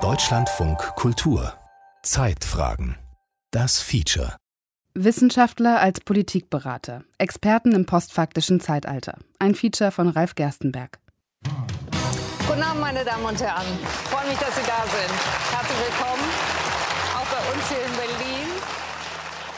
Deutschlandfunk Kultur Zeitfragen Das Feature Wissenschaftler als Politikberater, Experten im postfaktischen Zeitalter. Ein Feature von Ralf Gerstenberg. Guten Abend, meine Damen und Herren. Ich freue mich, dass Sie da sind. Herzlich willkommen, auch bei uns hier in Berlin.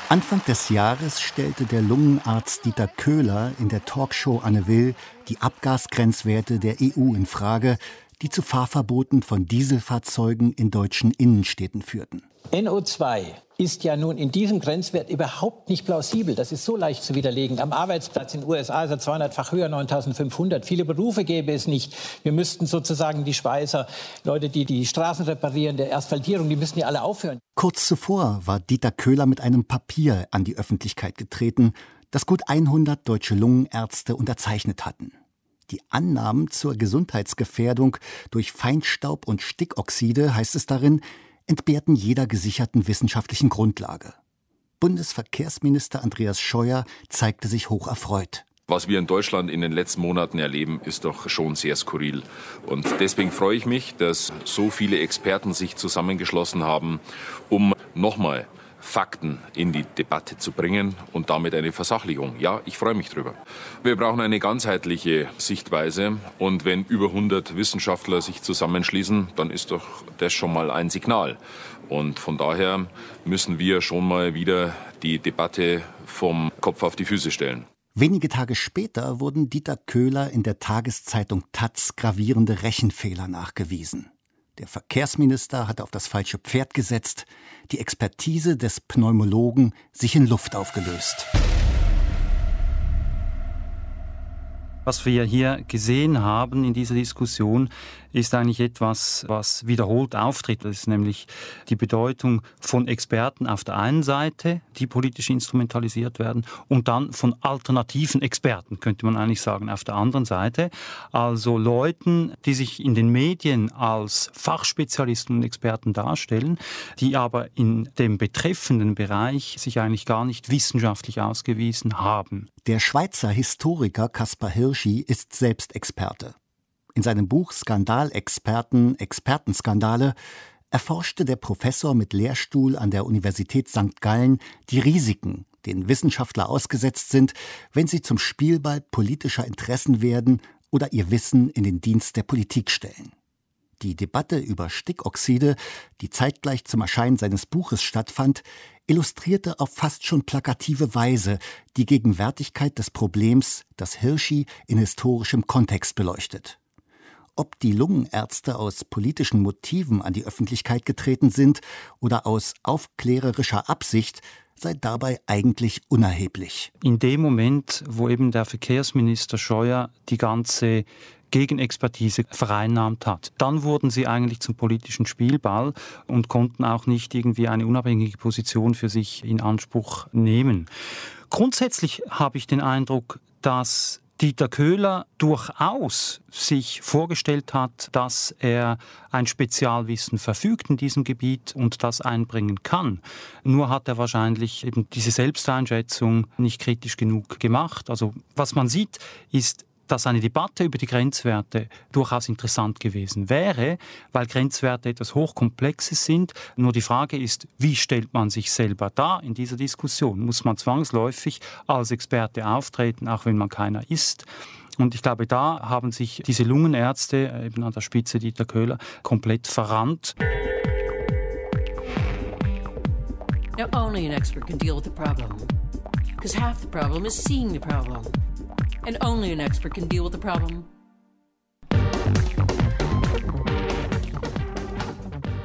Anfang des Jahres stellte der Lungenarzt Dieter Köhler in der Talkshow Anne Will die Abgasgrenzwerte der EU in Frage, die zu Fahrverboten von Dieselfahrzeugen in deutschen Innenstädten führten. NO2 ist ja nun in diesem Grenzwert überhaupt nicht plausibel. Das ist so leicht zu widerlegen. Am Arbeitsplatz in den USA ist er 200-fach höher, 9500. Viele Berufe gäbe es nicht. Wir müssten sozusagen die Schweißer, Leute, die die Straßen reparieren, der Asphaltierung, die müssten ja alle aufhören. Kurz zuvor war Dieter Köhler mit einem Papier an die Öffentlichkeit getreten, das gut 100 deutsche Lungenärzte unterzeichnet hatten. Die Annahmen zur Gesundheitsgefährdung durch Feinstaub und Stickoxide, heißt es darin, entbehrten jeder gesicherten wissenschaftlichen Grundlage. Bundesverkehrsminister Andreas Scheuer zeigte sich hoch erfreut. Was wir in Deutschland in den letzten Monaten erleben, ist doch schon sehr skurril. Und deswegen freue ich mich, dass so viele Experten sich zusammengeschlossen haben, um nochmal Fakten in die Debatte zu bringen und damit eine Versachlichung. Ja, ich freue mich drüber. Wir brauchen eine ganzheitliche Sichtweise und wenn über 100 Wissenschaftler sich zusammenschließen, dann ist doch das schon mal ein Signal. Und von daher müssen wir schon mal wieder die Debatte vom Kopf auf die Füße stellen. Wenige Tage später wurden Dieter Köhler in der Tageszeitung Taz gravierende Rechenfehler nachgewiesen. Der Verkehrsminister hatte auf das falsche Pferd gesetzt, die Expertise des Pneumologen sich in Luft aufgelöst. Was wir hier gesehen haben in dieser Diskussion, ist eigentlich etwas, was wiederholt auftritt. Das ist nämlich die Bedeutung von Experten auf der einen Seite, die politisch instrumentalisiert werden, und dann von alternativen Experten, könnte man eigentlich sagen, auf der anderen Seite. Also Leuten, die sich in den Medien als Fachspezialisten und Experten darstellen, die aber in dem betreffenden Bereich sich eigentlich gar nicht wissenschaftlich ausgewiesen haben. Der Schweizer Historiker Kaspar Hirschi ist selbst Experte. In seinem Buch Skandalexperten, Expertenskandale erforschte der Professor mit Lehrstuhl an der Universität St. Gallen die Risiken, denen Wissenschaftler ausgesetzt sind, wenn sie zum Spielball politischer Interessen werden oder ihr Wissen in den Dienst der Politik stellen. Die Debatte über Stickoxide, die zeitgleich zum Erscheinen seines Buches stattfand, illustrierte auf fast schon plakative Weise die Gegenwärtigkeit des Problems, das Hirschi in historischem Kontext beleuchtet. Ob die Lungenärzte aus politischen Motiven an die Öffentlichkeit getreten sind oder aus aufklärerischer Absicht, sei dabei eigentlich unerheblich. In dem Moment, wo eben der Verkehrsminister Scheuer die ganze Gegenexpertise vereinnahmt hat. Dann wurden sie eigentlich zum politischen Spielball und konnten auch nicht irgendwie eine unabhängige Position für sich in Anspruch nehmen. Grundsätzlich habe ich den Eindruck, dass Dieter Köhler durchaus sich vorgestellt hat, dass er ein Spezialwissen verfügt in diesem Gebiet und das einbringen kann. Nur hat er wahrscheinlich eben diese Selbsteinschätzung nicht kritisch genug gemacht. Also was man sieht, ist dass eine Debatte über die Grenzwerte durchaus interessant gewesen wäre, weil Grenzwerte etwas Hochkomplexes sind. Nur die Frage ist, wie stellt man sich selber dar in dieser Diskussion? Muss man zwangsläufig als Experte auftreten, auch wenn man keiner ist? Und ich glaube, da haben sich diese Lungenärzte, eben an der Spitze Dieter Köhler, komplett verrannt. Now, only an expert can deal with the problem. Because half the problem is seeing the problem and only an expert can deal with the problem.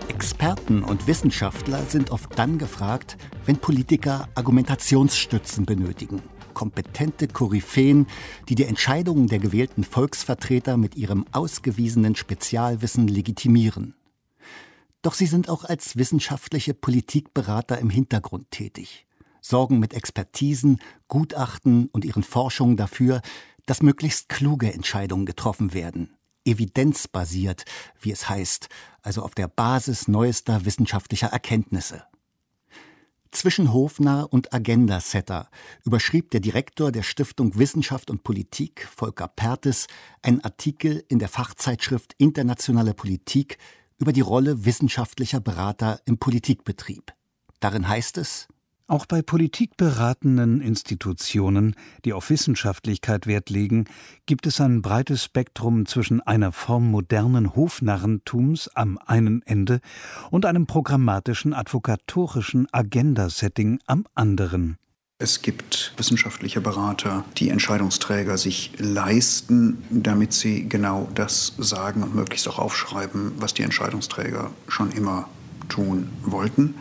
Experten und Wissenschaftler sind oft dann gefragt, wenn Politiker Argumentationsstützen benötigen. Kompetente Koryphäen, die die Entscheidungen der gewählten Volksvertreter mit ihrem ausgewiesenen Spezialwissen legitimieren. Doch sie sind auch als wissenschaftliche Politikberater im Hintergrund tätig sorgen mit Expertisen, Gutachten und ihren Forschungen dafür, dass möglichst kluge Entscheidungen getroffen werden. Evidenzbasiert, wie es heißt, also auf der Basis neuester wissenschaftlicher Erkenntnisse. Zwischen Hofnarr und Agenda-Setter überschrieb der Direktor der Stiftung Wissenschaft und Politik, Volker Pertes, einen Artikel in der Fachzeitschrift Internationale Politik über die Rolle wissenschaftlicher Berater im Politikbetrieb. Darin heißt es, auch bei politikberatenden Institutionen, die auf Wissenschaftlichkeit Wert legen, gibt es ein breites Spektrum zwischen einer Form modernen Hofnarrentums am einen Ende und einem programmatischen advokatorischen Agenda-Setting am anderen. Es gibt wissenschaftliche Berater, die Entscheidungsträger sich leisten, damit sie genau das sagen und möglichst auch aufschreiben, was die Entscheidungsträger schon immer tun wollten.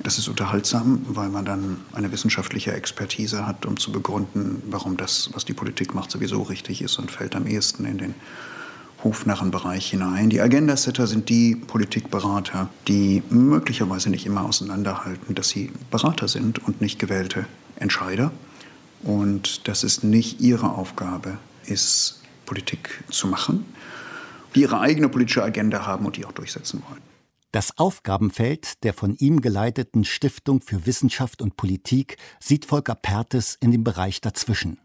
Das ist unterhaltsam, weil man dann eine wissenschaftliche Expertise hat, um zu begründen, warum das, was die Politik macht, sowieso richtig ist und fällt am ehesten in den Hofnarrenbereich hinein. Die Agenda-Setter sind die Politikberater, die möglicherweise nicht immer auseinanderhalten, dass sie Berater sind und nicht gewählte Entscheider. Und dass es nicht ihre Aufgabe ist, Politik zu machen, die ihre eigene politische Agenda haben und die auch durchsetzen wollen. Das Aufgabenfeld der von ihm geleiteten Stiftung für Wissenschaft und Politik sieht Volker Pertes in dem Bereich dazwischen.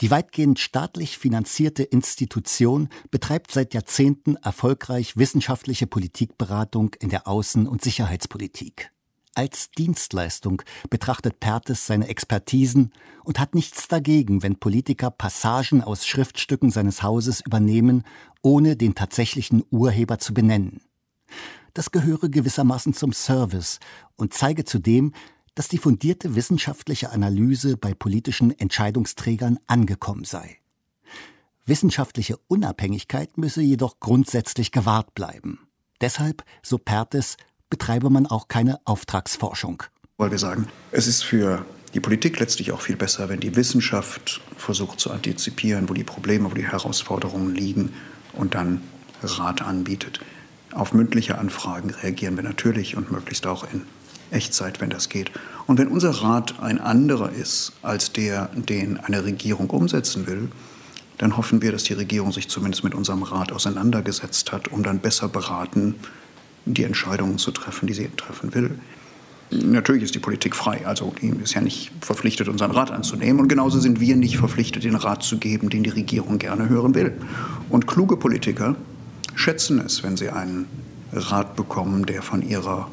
Die weitgehend staatlich finanzierte Institution betreibt seit Jahrzehnten erfolgreich wissenschaftliche Politikberatung in der Außen- und Sicherheitspolitik. Als Dienstleistung betrachtet Pertes seine Expertisen und hat nichts dagegen, wenn Politiker Passagen aus Schriftstücken seines Hauses übernehmen, ohne den tatsächlichen Urheber zu benennen das gehöre gewissermaßen zum Service und zeige zudem, dass die fundierte wissenschaftliche Analyse bei politischen Entscheidungsträgern angekommen sei. Wissenschaftliche Unabhängigkeit müsse jedoch grundsätzlich gewahrt bleiben. Deshalb, so Pertes, betreibe man auch keine Auftragsforschung. Weil wir sagen, es ist für die Politik letztlich auch viel besser, wenn die Wissenschaft versucht zu antizipieren, wo die Probleme, wo die Herausforderungen liegen und dann Rat anbietet. Auf mündliche Anfragen reagieren wir natürlich und möglichst auch in Echtzeit, wenn das geht. Und wenn unser Rat ein anderer ist als der, den eine Regierung umsetzen will, dann hoffen wir, dass die Regierung sich zumindest mit unserem Rat auseinandergesetzt hat, um dann besser beraten, die Entscheidungen zu treffen, die sie treffen will. Natürlich ist die Politik frei, also die ist ja nicht verpflichtet, unseren Rat anzunehmen. Und genauso sind wir nicht verpflichtet, den Rat zu geben, den die Regierung gerne hören will. Und kluge Politiker schätzen es, wenn sie einen Rat bekommen, der von ihrer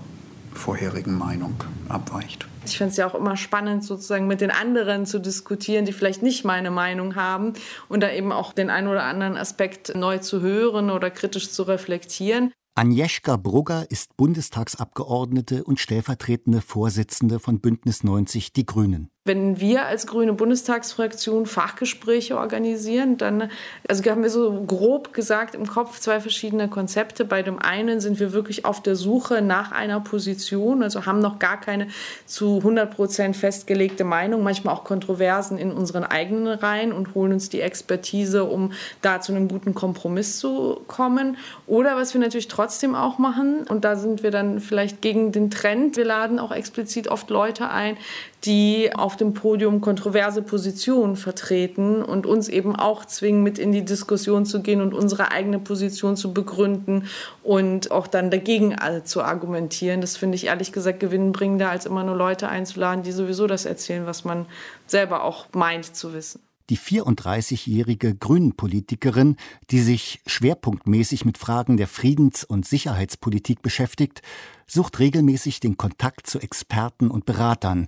vorherigen Meinung abweicht. Ich finde es ja auch immer spannend, sozusagen mit den anderen zu diskutieren, die vielleicht nicht meine Meinung haben und da eben auch den einen oder anderen Aspekt neu zu hören oder kritisch zu reflektieren. Agnieszka Brugger ist Bundestagsabgeordnete und stellvertretende Vorsitzende von Bündnis 90 Die Grünen. Wenn wir als grüne Bundestagsfraktion Fachgespräche organisieren, dann also haben wir so grob gesagt im Kopf zwei verschiedene Konzepte. Bei dem einen sind wir wirklich auf der Suche nach einer Position, also haben noch gar keine zu 100 Prozent festgelegte Meinung, manchmal auch Kontroversen in unseren eigenen Reihen und holen uns die Expertise, um da zu einem guten Kompromiss zu kommen. Oder was wir natürlich trotzdem auch machen, und da sind wir dann vielleicht gegen den Trend, wir laden auch explizit oft Leute ein, die auf dem Podium kontroverse Positionen vertreten und uns eben auch zwingen, mit in die Diskussion zu gehen und unsere eigene Position zu begründen und auch dann dagegen zu argumentieren. Das finde ich ehrlich gesagt gewinnbringender, als immer nur Leute einzuladen, die sowieso das erzählen, was man selber auch meint zu wissen die 34-jährige Grünen-Politikerin, die sich schwerpunktmäßig mit Fragen der Friedens- und Sicherheitspolitik beschäftigt, sucht regelmäßig den Kontakt zu Experten und Beratern,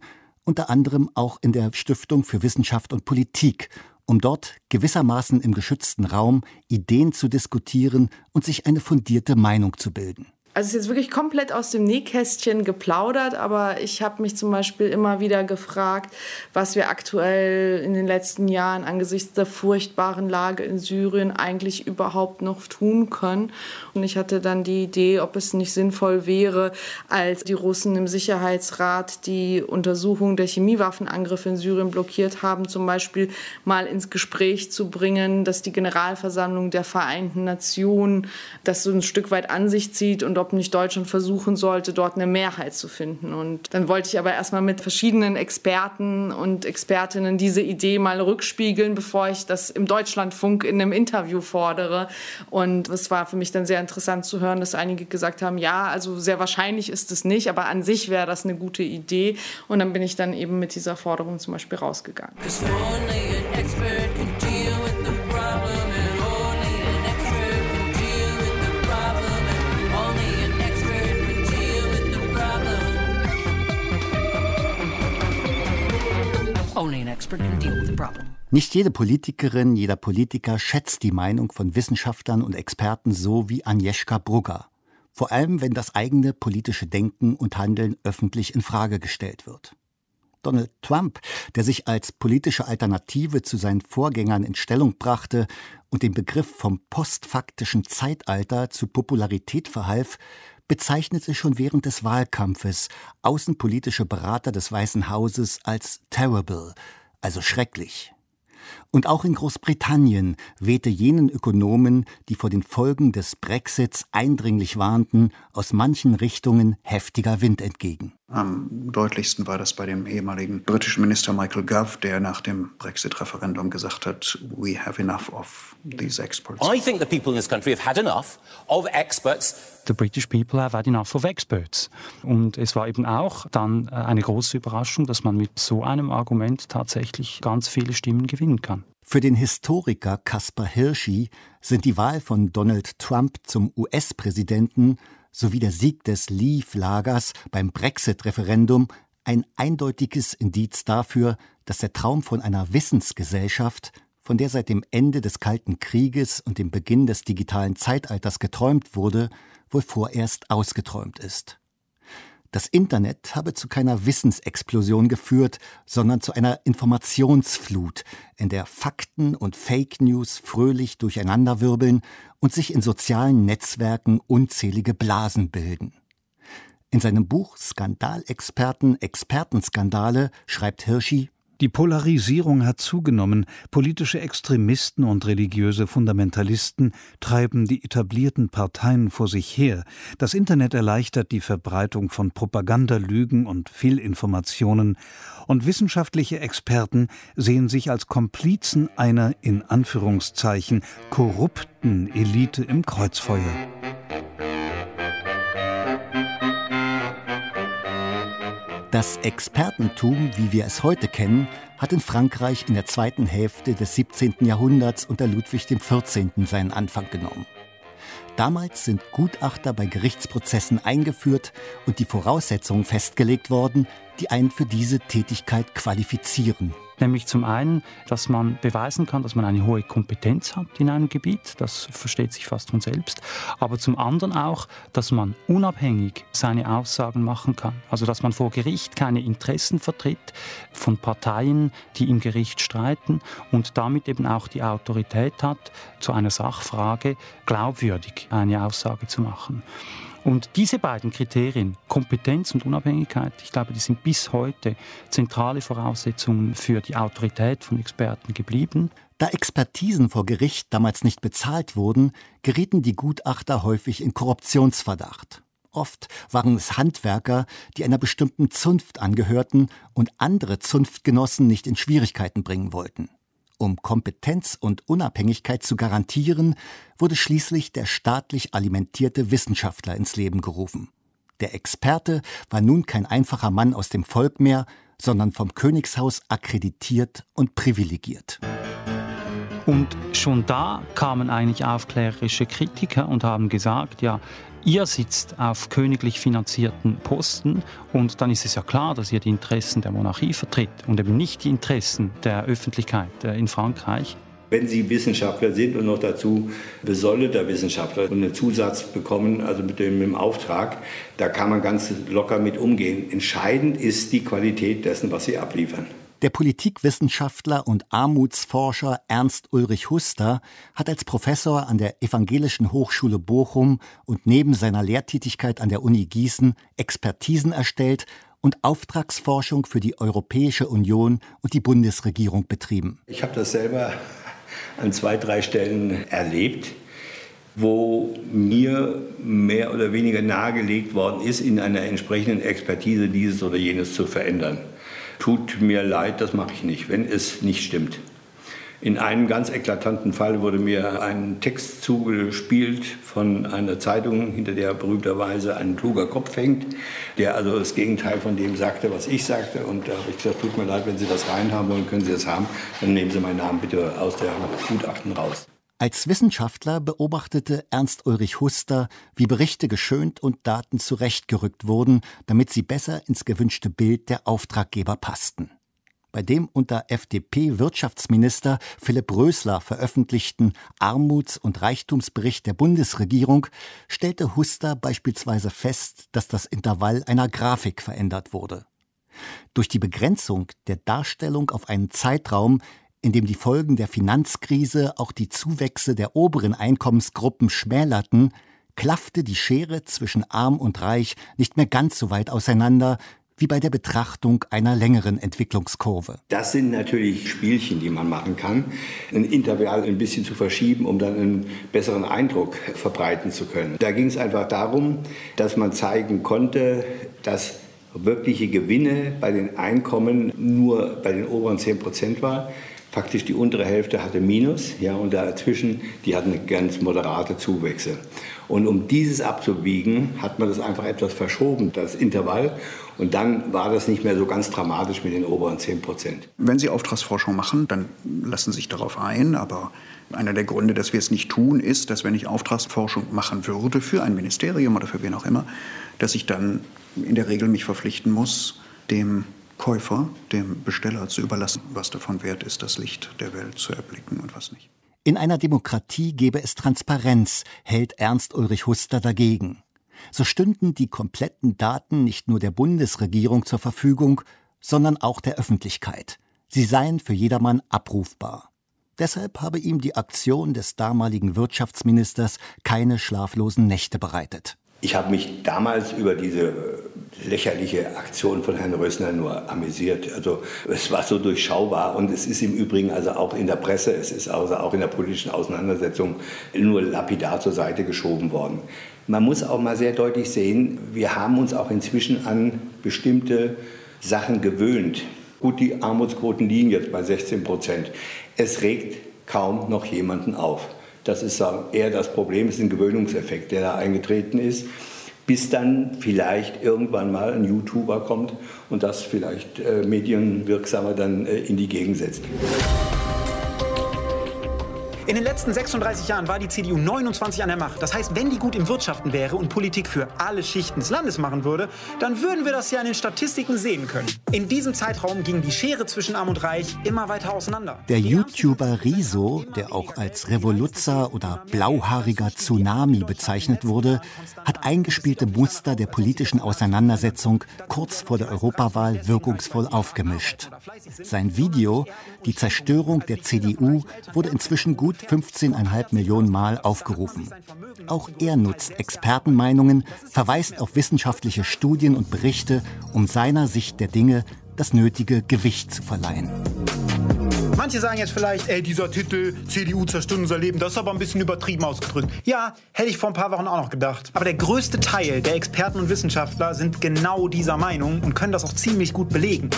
unter anderem auch in der Stiftung für Wissenschaft und Politik, um dort gewissermaßen im geschützten Raum Ideen zu diskutieren und sich eine fundierte Meinung zu bilden. Also es ist jetzt wirklich komplett aus dem Nähkästchen geplaudert, aber ich habe mich zum Beispiel immer wieder gefragt, was wir aktuell in den letzten Jahren angesichts der furchtbaren Lage in Syrien eigentlich überhaupt noch tun können. Und ich hatte dann die Idee, ob es nicht sinnvoll wäre, als die Russen im Sicherheitsrat die Untersuchung der Chemiewaffenangriffe in Syrien blockiert haben, zum Beispiel mal ins Gespräch zu bringen, dass die Generalversammlung der Vereinten Nationen das so ein Stück weit an sich zieht und ob nicht Deutschland versuchen sollte, dort eine Mehrheit zu finden. Und dann wollte ich aber erstmal mit verschiedenen Experten und Expertinnen diese Idee mal rückspiegeln, bevor ich das im Deutschlandfunk in einem Interview fordere. Und es war für mich dann sehr interessant zu hören, dass einige gesagt haben, ja, also sehr wahrscheinlich ist es nicht, aber an sich wäre das eine gute Idee. Und dann bin ich dann eben mit dieser Forderung zum Beispiel rausgegangen. Nicht jede Politikerin, jeder Politiker schätzt die Meinung von Wissenschaftlern und Experten so wie Agnieszka Brugger. Vor allem, wenn das eigene politische Denken und Handeln öffentlich in Frage gestellt wird. Donald Trump, der sich als politische Alternative zu seinen Vorgängern in Stellung brachte und den Begriff vom postfaktischen Zeitalter zu Popularität verhalf, bezeichnete schon während des Wahlkampfes außenpolitische Berater des Weißen Hauses als terrible, also schrecklich. Und auch in Großbritannien wehte jenen Ökonomen, die vor den Folgen des Brexits eindringlich warnten, aus manchen Richtungen heftiger Wind entgegen. Am deutlichsten war das bei dem ehemaligen britischen Minister Michael Gove, der nach dem Brexit-Referendum gesagt hat, we have enough of these experts. I think the people in this country have had enough of experts. The British people have had enough of experts. Und es war eben auch dann äh, eine große Überraschung, dass man mit so einem Argument tatsächlich ganz viele Stimmen gewinnen kann. Für den Historiker Caspar Hirschi sind die Wahl von Donald Trump zum US-Präsidenten sowie der Sieg des Leave-Lagers beim Brexit-Referendum ein eindeutiges Indiz dafür, dass der Traum von einer Wissensgesellschaft, von der seit dem Ende des Kalten Krieges und dem Beginn des digitalen Zeitalters geträumt wurde, wohl vorerst ausgeträumt ist. Das Internet habe zu keiner Wissensexplosion geführt, sondern zu einer Informationsflut, in der Fakten und Fake News fröhlich durcheinanderwirbeln und sich in sozialen Netzwerken unzählige Blasen bilden. In seinem Buch Skandalexperten, Expertenskandale schreibt Hirschi, die Polarisierung hat zugenommen, politische Extremisten und religiöse Fundamentalisten treiben die etablierten Parteien vor sich her, das Internet erleichtert die Verbreitung von Propagandalügen und Fehlinformationen, und wissenschaftliche Experten sehen sich als Komplizen einer in Anführungszeichen korrupten Elite im Kreuzfeuer. Das Expertentum, wie wir es heute kennen, hat in Frankreich in der zweiten Hälfte des 17. Jahrhunderts unter Ludwig XIV. seinen Anfang genommen. Damals sind Gutachter bei Gerichtsprozessen eingeführt und die Voraussetzungen festgelegt worden, die einen für diese Tätigkeit qualifizieren. Nämlich zum einen, dass man beweisen kann, dass man eine hohe Kompetenz hat in einem Gebiet, das versteht sich fast von selbst, aber zum anderen auch, dass man unabhängig seine Aussagen machen kann. Also dass man vor Gericht keine Interessen vertritt von Parteien, die im Gericht streiten und damit eben auch die Autorität hat, zu einer Sachfrage glaubwürdig eine Aussage zu machen. Und diese beiden Kriterien, Kompetenz und Unabhängigkeit, ich glaube, die sind bis heute zentrale Voraussetzungen für die Autorität von Experten geblieben. Da Expertisen vor Gericht damals nicht bezahlt wurden, gerieten die Gutachter häufig in Korruptionsverdacht. Oft waren es Handwerker, die einer bestimmten Zunft angehörten und andere Zunftgenossen nicht in Schwierigkeiten bringen wollten. Um Kompetenz und Unabhängigkeit zu garantieren, wurde schließlich der staatlich alimentierte Wissenschaftler ins Leben gerufen. Der Experte war nun kein einfacher Mann aus dem Volk mehr, sondern vom Königshaus akkreditiert und privilegiert. Und schon da kamen eigentlich aufklärerische Kritiker und haben gesagt, ja, Ihr sitzt auf königlich finanzierten Posten und dann ist es ja klar, dass ihr die Interessen der Monarchie vertritt und eben nicht die Interessen der Öffentlichkeit äh, in Frankreich. Wenn Sie Wissenschaftler sind und noch dazu besoldeter Wissenschaftler und einen Zusatz bekommen, also mit dem, mit dem Auftrag, da kann man ganz locker mit umgehen. Entscheidend ist die Qualität dessen, was Sie abliefern. Der Politikwissenschaftler und Armutsforscher Ernst Ulrich Huster hat als Professor an der Evangelischen Hochschule Bochum und neben seiner Lehrtätigkeit an der Uni Gießen Expertisen erstellt und Auftragsforschung für die Europäische Union und die Bundesregierung betrieben. Ich habe das selber an zwei, drei Stellen erlebt, wo mir mehr oder weniger nahegelegt worden ist, in einer entsprechenden Expertise dieses oder jenes zu verändern. Tut mir leid, das mache ich nicht, wenn es nicht stimmt. In einem ganz eklatanten Fall wurde mir ein Text zugespielt von einer Zeitung, hinter der berühmterweise ein kluger Kopf hängt, der also das Gegenteil von dem sagte, was ich sagte. Und da habe ich gesagt, tut mir leid, wenn Sie das reinhaben wollen, können Sie das haben. Dann nehmen Sie meinen Namen bitte aus der Gutachten raus. Als Wissenschaftler beobachtete Ernst Ulrich Huster, wie Berichte geschönt und Daten zurechtgerückt wurden, damit sie besser ins gewünschte Bild der Auftraggeber passten bei dem unter FDP-Wirtschaftsminister Philipp Rösler veröffentlichten Armuts- und Reichtumsbericht der Bundesregierung stellte Huster beispielsweise fest, dass das Intervall einer Grafik verändert wurde. Durch die Begrenzung der Darstellung auf einen Zeitraum, in dem die Folgen der Finanzkrise auch die Zuwächse der oberen Einkommensgruppen schmälerten, klaffte die Schere zwischen arm und reich nicht mehr ganz so weit auseinander, wie bei der Betrachtung einer längeren Entwicklungskurve. Das sind natürlich Spielchen, die man machen kann, ein Intervall ein bisschen zu verschieben, um dann einen besseren Eindruck verbreiten zu können. Da ging es einfach darum, dass man zeigen konnte, dass wirkliche Gewinne bei den Einkommen nur bei den oberen 10 Prozent war. Faktisch die untere Hälfte hatte Minus, ja, und dazwischen, die hatten ganz moderate Zuwächse. Und um dieses abzubiegen, hat man das einfach etwas verschoben, das Intervall. Und dann war das nicht mehr so ganz dramatisch mit den oberen 10 Prozent. Wenn Sie Auftragsforschung machen, dann lassen Sie sich darauf ein. Aber einer der Gründe, dass wir es nicht tun, ist, dass wenn ich Auftragsforschung machen würde für ein Ministerium oder für wen auch immer, dass ich dann in der Regel mich verpflichten muss, dem Käufer, dem Besteller zu überlassen, was davon wert ist, das Licht der Welt zu erblicken und was nicht. In einer Demokratie gäbe es Transparenz, hält Ernst Ulrich Huster dagegen. So stünden die kompletten Daten nicht nur der Bundesregierung zur Verfügung, sondern auch der Öffentlichkeit. Sie seien für jedermann abrufbar. Deshalb habe ihm die Aktion des damaligen Wirtschaftsministers keine schlaflosen Nächte bereitet. Ich habe mich damals über diese lächerliche Aktion von Herrn Rösner nur amüsiert. Also es war so durchschaubar und es ist im Übrigen also auch in der Presse, es ist also auch in der politischen Auseinandersetzung nur lapidar zur Seite geschoben worden. Man muss auch mal sehr deutlich sehen, wir haben uns auch inzwischen an bestimmte Sachen gewöhnt. Gut, die Armutsquoten liegen jetzt bei 16 Prozent. Es regt kaum noch jemanden auf. Das ist eher das Problem, es ist ein Gewöhnungseffekt, der da eingetreten ist, bis dann vielleicht irgendwann mal ein YouTuber kommt und das vielleicht äh, medienwirksamer dann äh, in die Gegend setzt. In den letzten 36 Jahren war die CDU 29 an der Macht. Das heißt, wenn die gut im Wirtschaften wäre und Politik für alle Schichten des Landes machen würde, dann würden wir das ja in den Statistiken sehen können. In diesem Zeitraum ging die Schere zwischen Arm und Reich immer weiter auseinander. Der YouTuber Riso, der auch als Revoluzzer oder blauhaariger Tsunami bezeichnet wurde, hat eingespielte Muster der politischen Auseinandersetzung kurz vor der Europawahl wirkungsvoll aufgemischt. Sein Video, die Zerstörung der CDU, wurde inzwischen gut 15,5 Millionen Mal aufgerufen. Auch er nutzt Expertenmeinungen, verweist auf wissenschaftliche Studien und Berichte, um seiner Sicht der Dinge das nötige Gewicht zu verleihen. Manche sagen jetzt vielleicht, ey, dieser Titel CDU zerstört unser Leben, das ist aber ein bisschen übertrieben ausgedrückt. Ja, hätte ich vor ein paar Wochen auch noch gedacht. Aber der größte Teil der Experten und Wissenschaftler sind genau dieser Meinung und können das auch ziemlich gut belegen.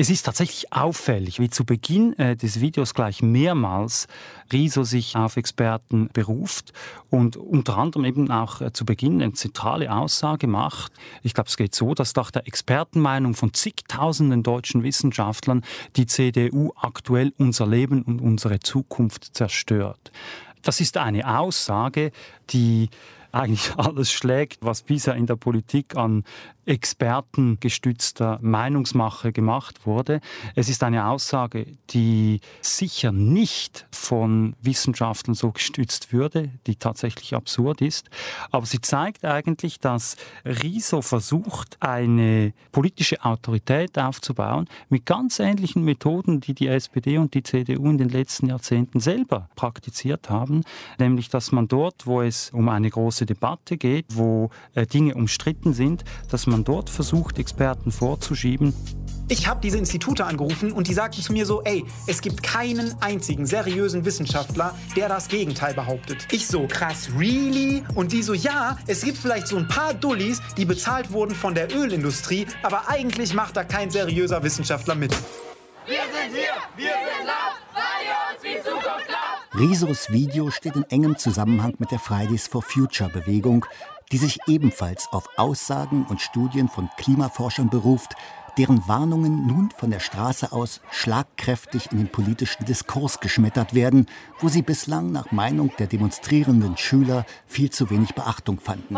Es ist tatsächlich auffällig, wie zu Beginn äh, des Videos gleich mehrmals Riso sich auf Experten beruft und unter anderem eben auch äh, zu Beginn eine zentrale Aussage macht. Ich glaube, es geht so, dass nach der Expertenmeinung von zigtausenden deutschen Wissenschaftlern die CDU aktuell unser Leben und unsere Zukunft zerstört. Das ist eine Aussage, die eigentlich alles schlägt, was bisher in der Politik an expertengestützter Meinungsmache gemacht wurde. Es ist eine Aussage, die sicher nicht von Wissenschaftlern so gestützt würde, die tatsächlich absurd ist. Aber sie zeigt eigentlich, dass Riso versucht, eine politische Autorität aufzubauen mit ganz ähnlichen Methoden, die die SPD und die CDU in den letzten Jahrzehnten selber praktiziert haben. Nämlich, dass man dort, wo es um eine große Debatte geht, wo äh, Dinge umstritten sind, dass man dort versucht, Experten vorzuschieben. Ich habe diese Institute angerufen und die sagten zu mir so, ey, es gibt keinen einzigen seriösen Wissenschaftler, der das Gegenteil behauptet. Ich so, krass, really? Und die so, ja, es gibt vielleicht so ein paar Dullis, die bezahlt wurden von der Ölindustrie, aber eigentlich macht da kein seriöser Wissenschaftler mit. Wir sind hier, wir sind laut, weil ihr uns die Zukunft glaubt. Risos Video steht in engem Zusammenhang mit der Fridays for Future Bewegung, die sich ebenfalls auf Aussagen und Studien von Klimaforschern beruft, deren Warnungen nun von der Straße aus schlagkräftig in den politischen Diskurs geschmettert werden, wo sie bislang nach Meinung der demonstrierenden Schüler viel zu wenig Beachtung fanden.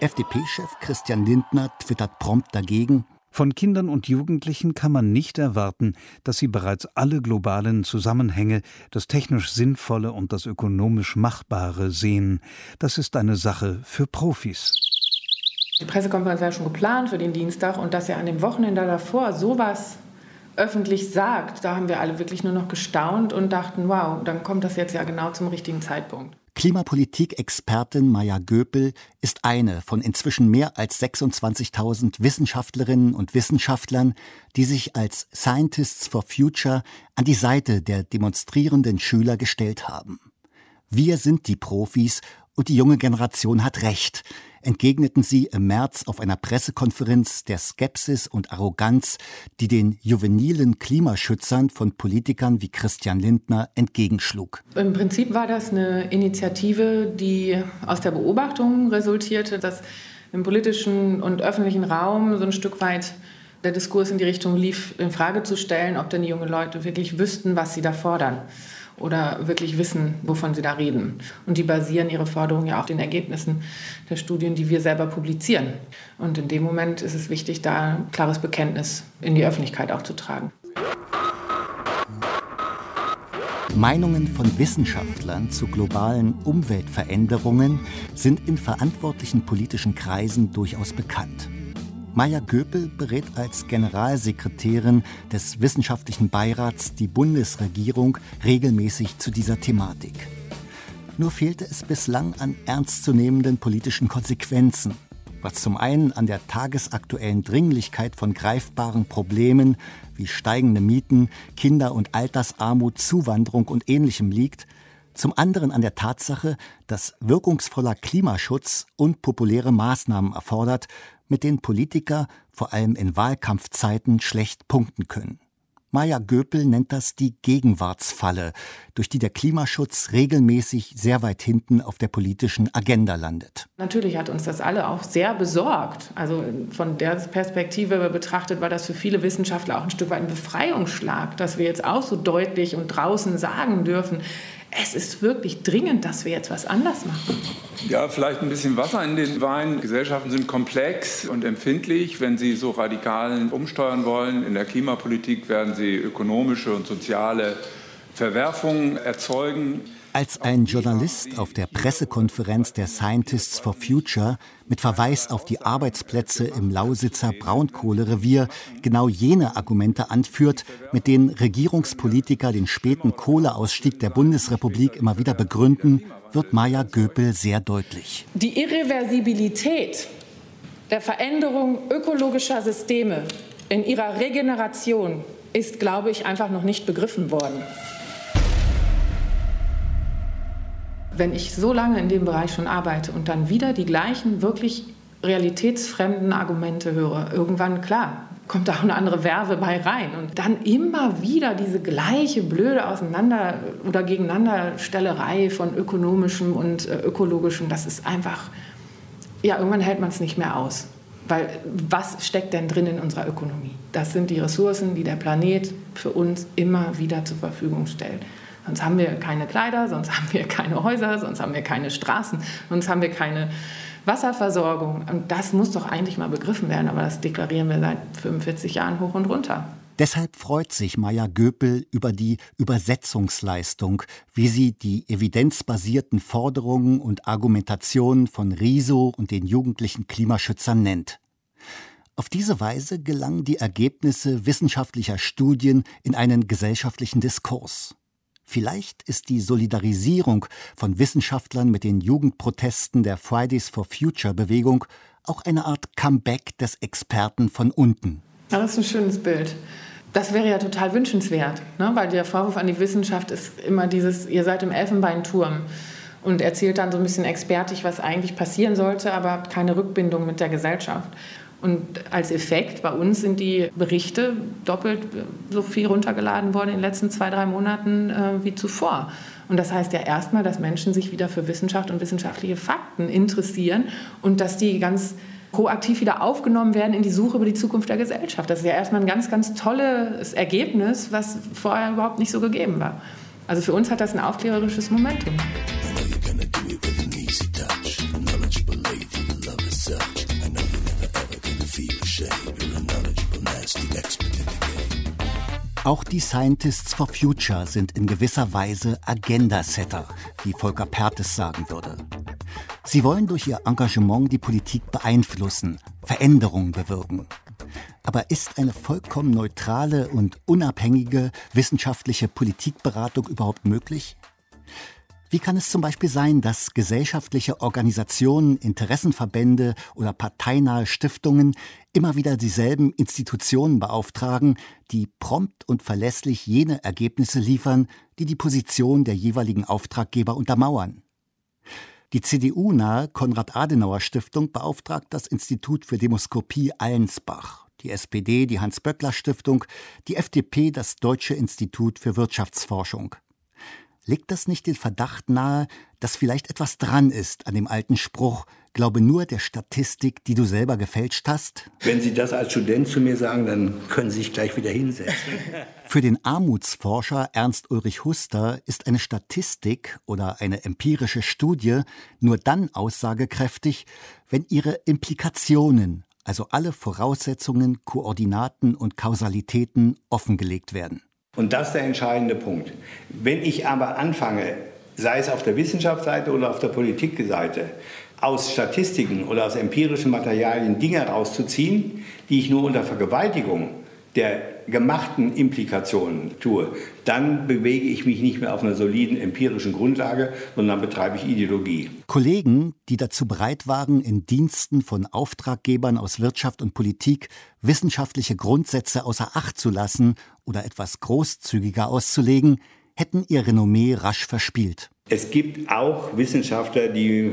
FDP-Chef Christian Lindner twittert prompt dagegen, von Kindern und Jugendlichen kann man nicht erwarten, dass sie bereits alle globalen Zusammenhänge, das technisch Sinnvolle und das ökonomisch Machbare sehen. Das ist eine Sache für Profis. Die Pressekonferenz war schon geplant für den Dienstag und dass er an dem Wochenende davor sowas öffentlich sagt, da haben wir alle wirklich nur noch gestaunt und dachten, wow, dann kommt das jetzt ja genau zum richtigen Zeitpunkt. Klimapolitik-Expertin Maya Göpel ist eine von inzwischen mehr als 26.000 Wissenschaftlerinnen und Wissenschaftlern, die sich als Scientists for Future an die Seite der demonstrierenden Schüler gestellt haben. Wir sind die Profis und die junge Generation hat Recht entgegneten sie im März auf einer Pressekonferenz der Skepsis und Arroganz, die den juvenilen Klimaschützern von Politikern wie Christian Lindner entgegenschlug. Im Prinzip war das eine Initiative, die aus der Beobachtung resultierte, dass im politischen und öffentlichen Raum so ein Stück weit der Diskurs in die Richtung lief, in Frage zu stellen, ob denn die jungen Leute wirklich wüssten, was sie da fordern oder wirklich wissen, wovon sie da reden. Und die basieren ihre Forderungen ja auf den Ergebnissen der Studien, die wir selber publizieren. Und in dem Moment ist es wichtig, da ein klares Bekenntnis in die Öffentlichkeit auch zu tragen. Meinungen von Wissenschaftlern zu globalen Umweltveränderungen sind in verantwortlichen politischen Kreisen durchaus bekannt. Maya Göpel berät als Generalsekretärin des Wissenschaftlichen Beirats die Bundesregierung regelmäßig zu dieser Thematik. Nur fehlte es bislang an ernstzunehmenden politischen Konsequenzen, was zum einen an der tagesaktuellen Dringlichkeit von greifbaren Problemen wie steigende Mieten, Kinder- und Altersarmut, Zuwanderung und ähnlichem liegt, zum anderen an der Tatsache, dass wirkungsvoller Klimaschutz unpopuläre Maßnahmen erfordert, mit denen Politiker vor allem in Wahlkampfzeiten schlecht punkten können. Maja Göpel nennt das die Gegenwartsfalle, durch die der Klimaschutz regelmäßig sehr weit hinten auf der politischen Agenda landet. Natürlich hat uns das alle auch sehr besorgt. Also von der Perspektive betrachtet war das für viele Wissenschaftler auch ein Stück weit ein Befreiungsschlag, dass wir jetzt auch so deutlich und draußen sagen dürfen, es ist wirklich dringend, dass wir jetzt was anders machen. Ja, vielleicht ein bisschen Wasser in den Wein. Gesellschaften sind komplex und empfindlich. Wenn sie so radikal umsteuern wollen in der Klimapolitik, werden sie ökonomische und soziale Verwerfungen erzeugen. Als ein Journalist auf der Pressekonferenz der Scientists for Future mit Verweis auf die Arbeitsplätze im Lausitzer Braunkohlerevier genau jene Argumente anführt, mit denen Regierungspolitiker den späten Kohleausstieg der Bundesrepublik immer wieder begründen, wird Maya Göpel sehr deutlich. Die Irreversibilität der Veränderung ökologischer Systeme in ihrer Regeneration ist, glaube ich, einfach noch nicht begriffen worden. Wenn ich so lange in dem Bereich schon arbeite und dann wieder die gleichen wirklich realitätsfremden Argumente höre, irgendwann klar, kommt da auch eine andere Werbe bei rein. Und dann immer wieder diese gleiche blöde Auseinander- oder Gegeneinanderstellerei von ökonomischem und äh, ökologischem, das ist einfach, ja, irgendwann hält man es nicht mehr aus. Weil was steckt denn drin in unserer Ökonomie? Das sind die Ressourcen, die der Planet für uns immer wieder zur Verfügung stellt. Sonst haben wir keine Kleider, sonst haben wir keine Häuser, sonst haben wir keine Straßen, sonst haben wir keine Wasserversorgung. Und das muss doch eigentlich mal begriffen werden, aber das deklarieren wir seit 45 Jahren hoch und runter. Deshalb freut sich Maya Göpel über die Übersetzungsleistung, wie sie die evidenzbasierten Forderungen und Argumentationen von Riso und den jugendlichen Klimaschützern nennt. Auf diese Weise gelangen die Ergebnisse wissenschaftlicher Studien in einen gesellschaftlichen Diskurs. Vielleicht ist die Solidarisierung von Wissenschaftlern mit den Jugendprotesten der Fridays for Future Bewegung auch eine Art Comeback des Experten von unten. Das ist ein schönes Bild. Das wäre ja total wünschenswert, ne? weil der Vorwurf an die Wissenschaft ist immer dieses, ihr seid im Elfenbeinturm und erzählt dann so ein bisschen expertig, was eigentlich passieren sollte, aber habt keine Rückbindung mit der Gesellschaft. Und als Effekt bei uns sind die Berichte doppelt so viel runtergeladen worden in den letzten zwei, drei Monaten äh, wie zuvor. Und das heißt ja erstmal, dass Menschen sich wieder für Wissenschaft und wissenschaftliche Fakten interessieren und dass die ganz proaktiv wieder aufgenommen werden in die Suche über die Zukunft der Gesellschaft. Das ist ja erstmal ein ganz, ganz tolles Ergebnis, was vorher überhaupt nicht so gegeben war. Also für uns hat das ein aufklärerisches Momentum. Auch die Scientists for Future sind in gewisser Weise Agenda-Setter, wie Volker Pertes sagen würde. Sie wollen durch ihr Engagement die Politik beeinflussen, Veränderungen bewirken. Aber ist eine vollkommen neutrale und unabhängige wissenschaftliche Politikberatung überhaupt möglich? Wie kann es zum Beispiel sein, dass gesellschaftliche Organisationen, Interessenverbände oder parteinahe Stiftungen immer wieder dieselben Institutionen beauftragen, die prompt und verlässlich jene Ergebnisse liefern, die die Position der jeweiligen Auftraggeber untermauern? Die CDU-nahe Konrad-Adenauer-Stiftung beauftragt das Institut für Demoskopie Allensbach, die SPD die Hans-Böckler-Stiftung, die FDP das Deutsche Institut für Wirtschaftsforschung. Legt das nicht den Verdacht nahe, dass vielleicht etwas dran ist an dem alten Spruch, glaube nur der Statistik, die du selber gefälscht hast? Wenn Sie das als Student zu mir sagen, dann können Sie sich gleich wieder hinsetzen. Für den Armutsforscher Ernst Ulrich Huster ist eine Statistik oder eine empirische Studie nur dann aussagekräftig, wenn ihre Implikationen, also alle Voraussetzungen, Koordinaten und Kausalitäten offengelegt werden. Und das ist der entscheidende Punkt. Wenn ich aber anfange, sei es auf der Wissenschaftsseite oder auf der Politikseite, aus Statistiken oder aus empirischen Materialien Dinge herauszuziehen, die ich nur unter Vergewaltigung der gemachten Implikationen tue, dann bewege ich mich nicht mehr auf einer soliden empirischen Grundlage, sondern betreibe ich Ideologie. Kollegen, die dazu bereit waren, in Diensten von Auftraggebern aus Wirtschaft und Politik wissenschaftliche Grundsätze außer Acht zu lassen oder etwas großzügiger auszulegen, hätten ihr Renommee rasch verspielt. Es gibt auch Wissenschaftler, die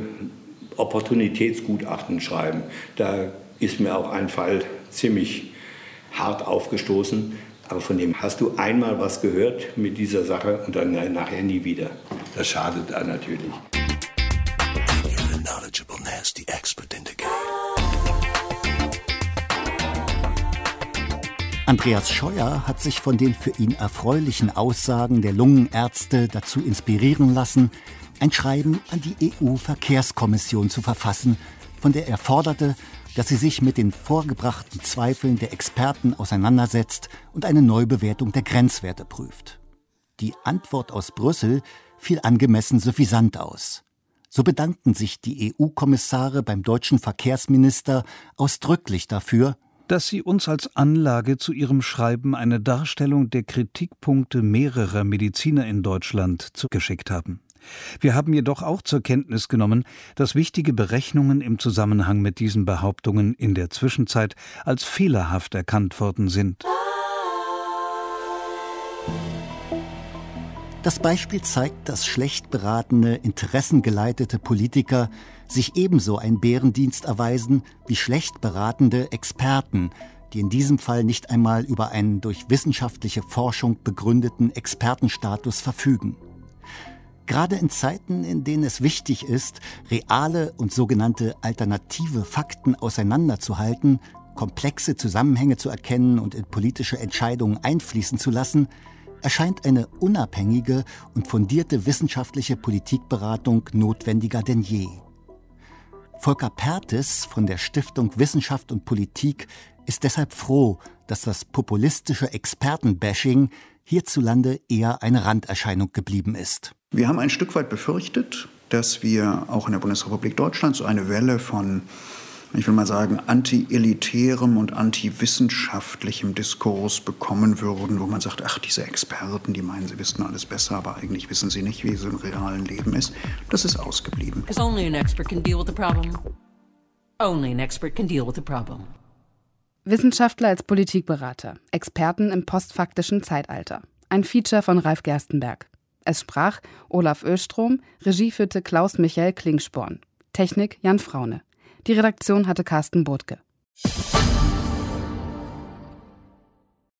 Opportunitätsgutachten schreiben. Da ist mir auch ein Fall ziemlich hart aufgestoßen. Aber von dem hast du einmal was gehört mit dieser Sache und dann nachher nie wieder. Das schadet da natürlich. Andreas Scheuer hat sich von den für ihn erfreulichen Aussagen der Lungenärzte dazu inspirieren lassen, ein Schreiben an die EU-Verkehrskommission zu verfassen, von der er forderte, dass sie sich mit den vorgebrachten Zweifeln der Experten auseinandersetzt und eine Neubewertung der Grenzwerte prüft. Die Antwort aus Brüssel fiel angemessen suffisant aus. So bedankten sich die EU-Kommissare beim deutschen Verkehrsminister ausdrücklich dafür, dass sie uns als Anlage zu ihrem Schreiben eine Darstellung der Kritikpunkte mehrerer Mediziner in Deutschland zugeschickt haben. Wir haben jedoch auch zur Kenntnis genommen, dass wichtige Berechnungen im Zusammenhang mit diesen Behauptungen in der Zwischenzeit als fehlerhaft erkannt worden sind. Das Beispiel zeigt, dass schlecht beratene, interessengeleitete Politiker sich ebenso ein Bärendienst erweisen wie schlecht beratende Experten, die in diesem Fall nicht einmal über einen durch wissenschaftliche Forschung begründeten Expertenstatus verfügen. Gerade in Zeiten, in denen es wichtig ist, reale und sogenannte alternative Fakten auseinanderzuhalten, komplexe Zusammenhänge zu erkennen und in politische Entscheidungen einfließen zu lassen, erscheint eine unabhängige und fundierte wissenschaftliche Politikberatung notwendiger denn je. Volker Pertes von der Stiftung Wissenschaft und Politik ist deshalb froh, dass das populistische Expertenbashing hierzulande eher eine Randerscheinung geblieben ist. Wir haben ein Stück weit befürchtet, dass wir auch in der Bundesrepublik Deutschland so eine Welle von ich will mal sagen, anti-elitärem und anti-wissenschaftlichem Diskurs bekommen würden, wo man sagt, ach, diese Experten, die meinen, sie wissen alles besser, aber eigentlich wissen sie nicht, wie es im realen Leben ist. Das ist ausgeblieben. Only an expert can deal with the problem. Only an expert can deal with the problem. Wissenschaftler als Politikberater, Experten im postfaktischen Zeitalter. Ein Feature von Ralf Gerstenberg. Es sprach Olaf Östrom, Regie führte Klaus Michael Klingsporn. Technik Jan Fraune. Die Redaktion hatte Carsten Burtke.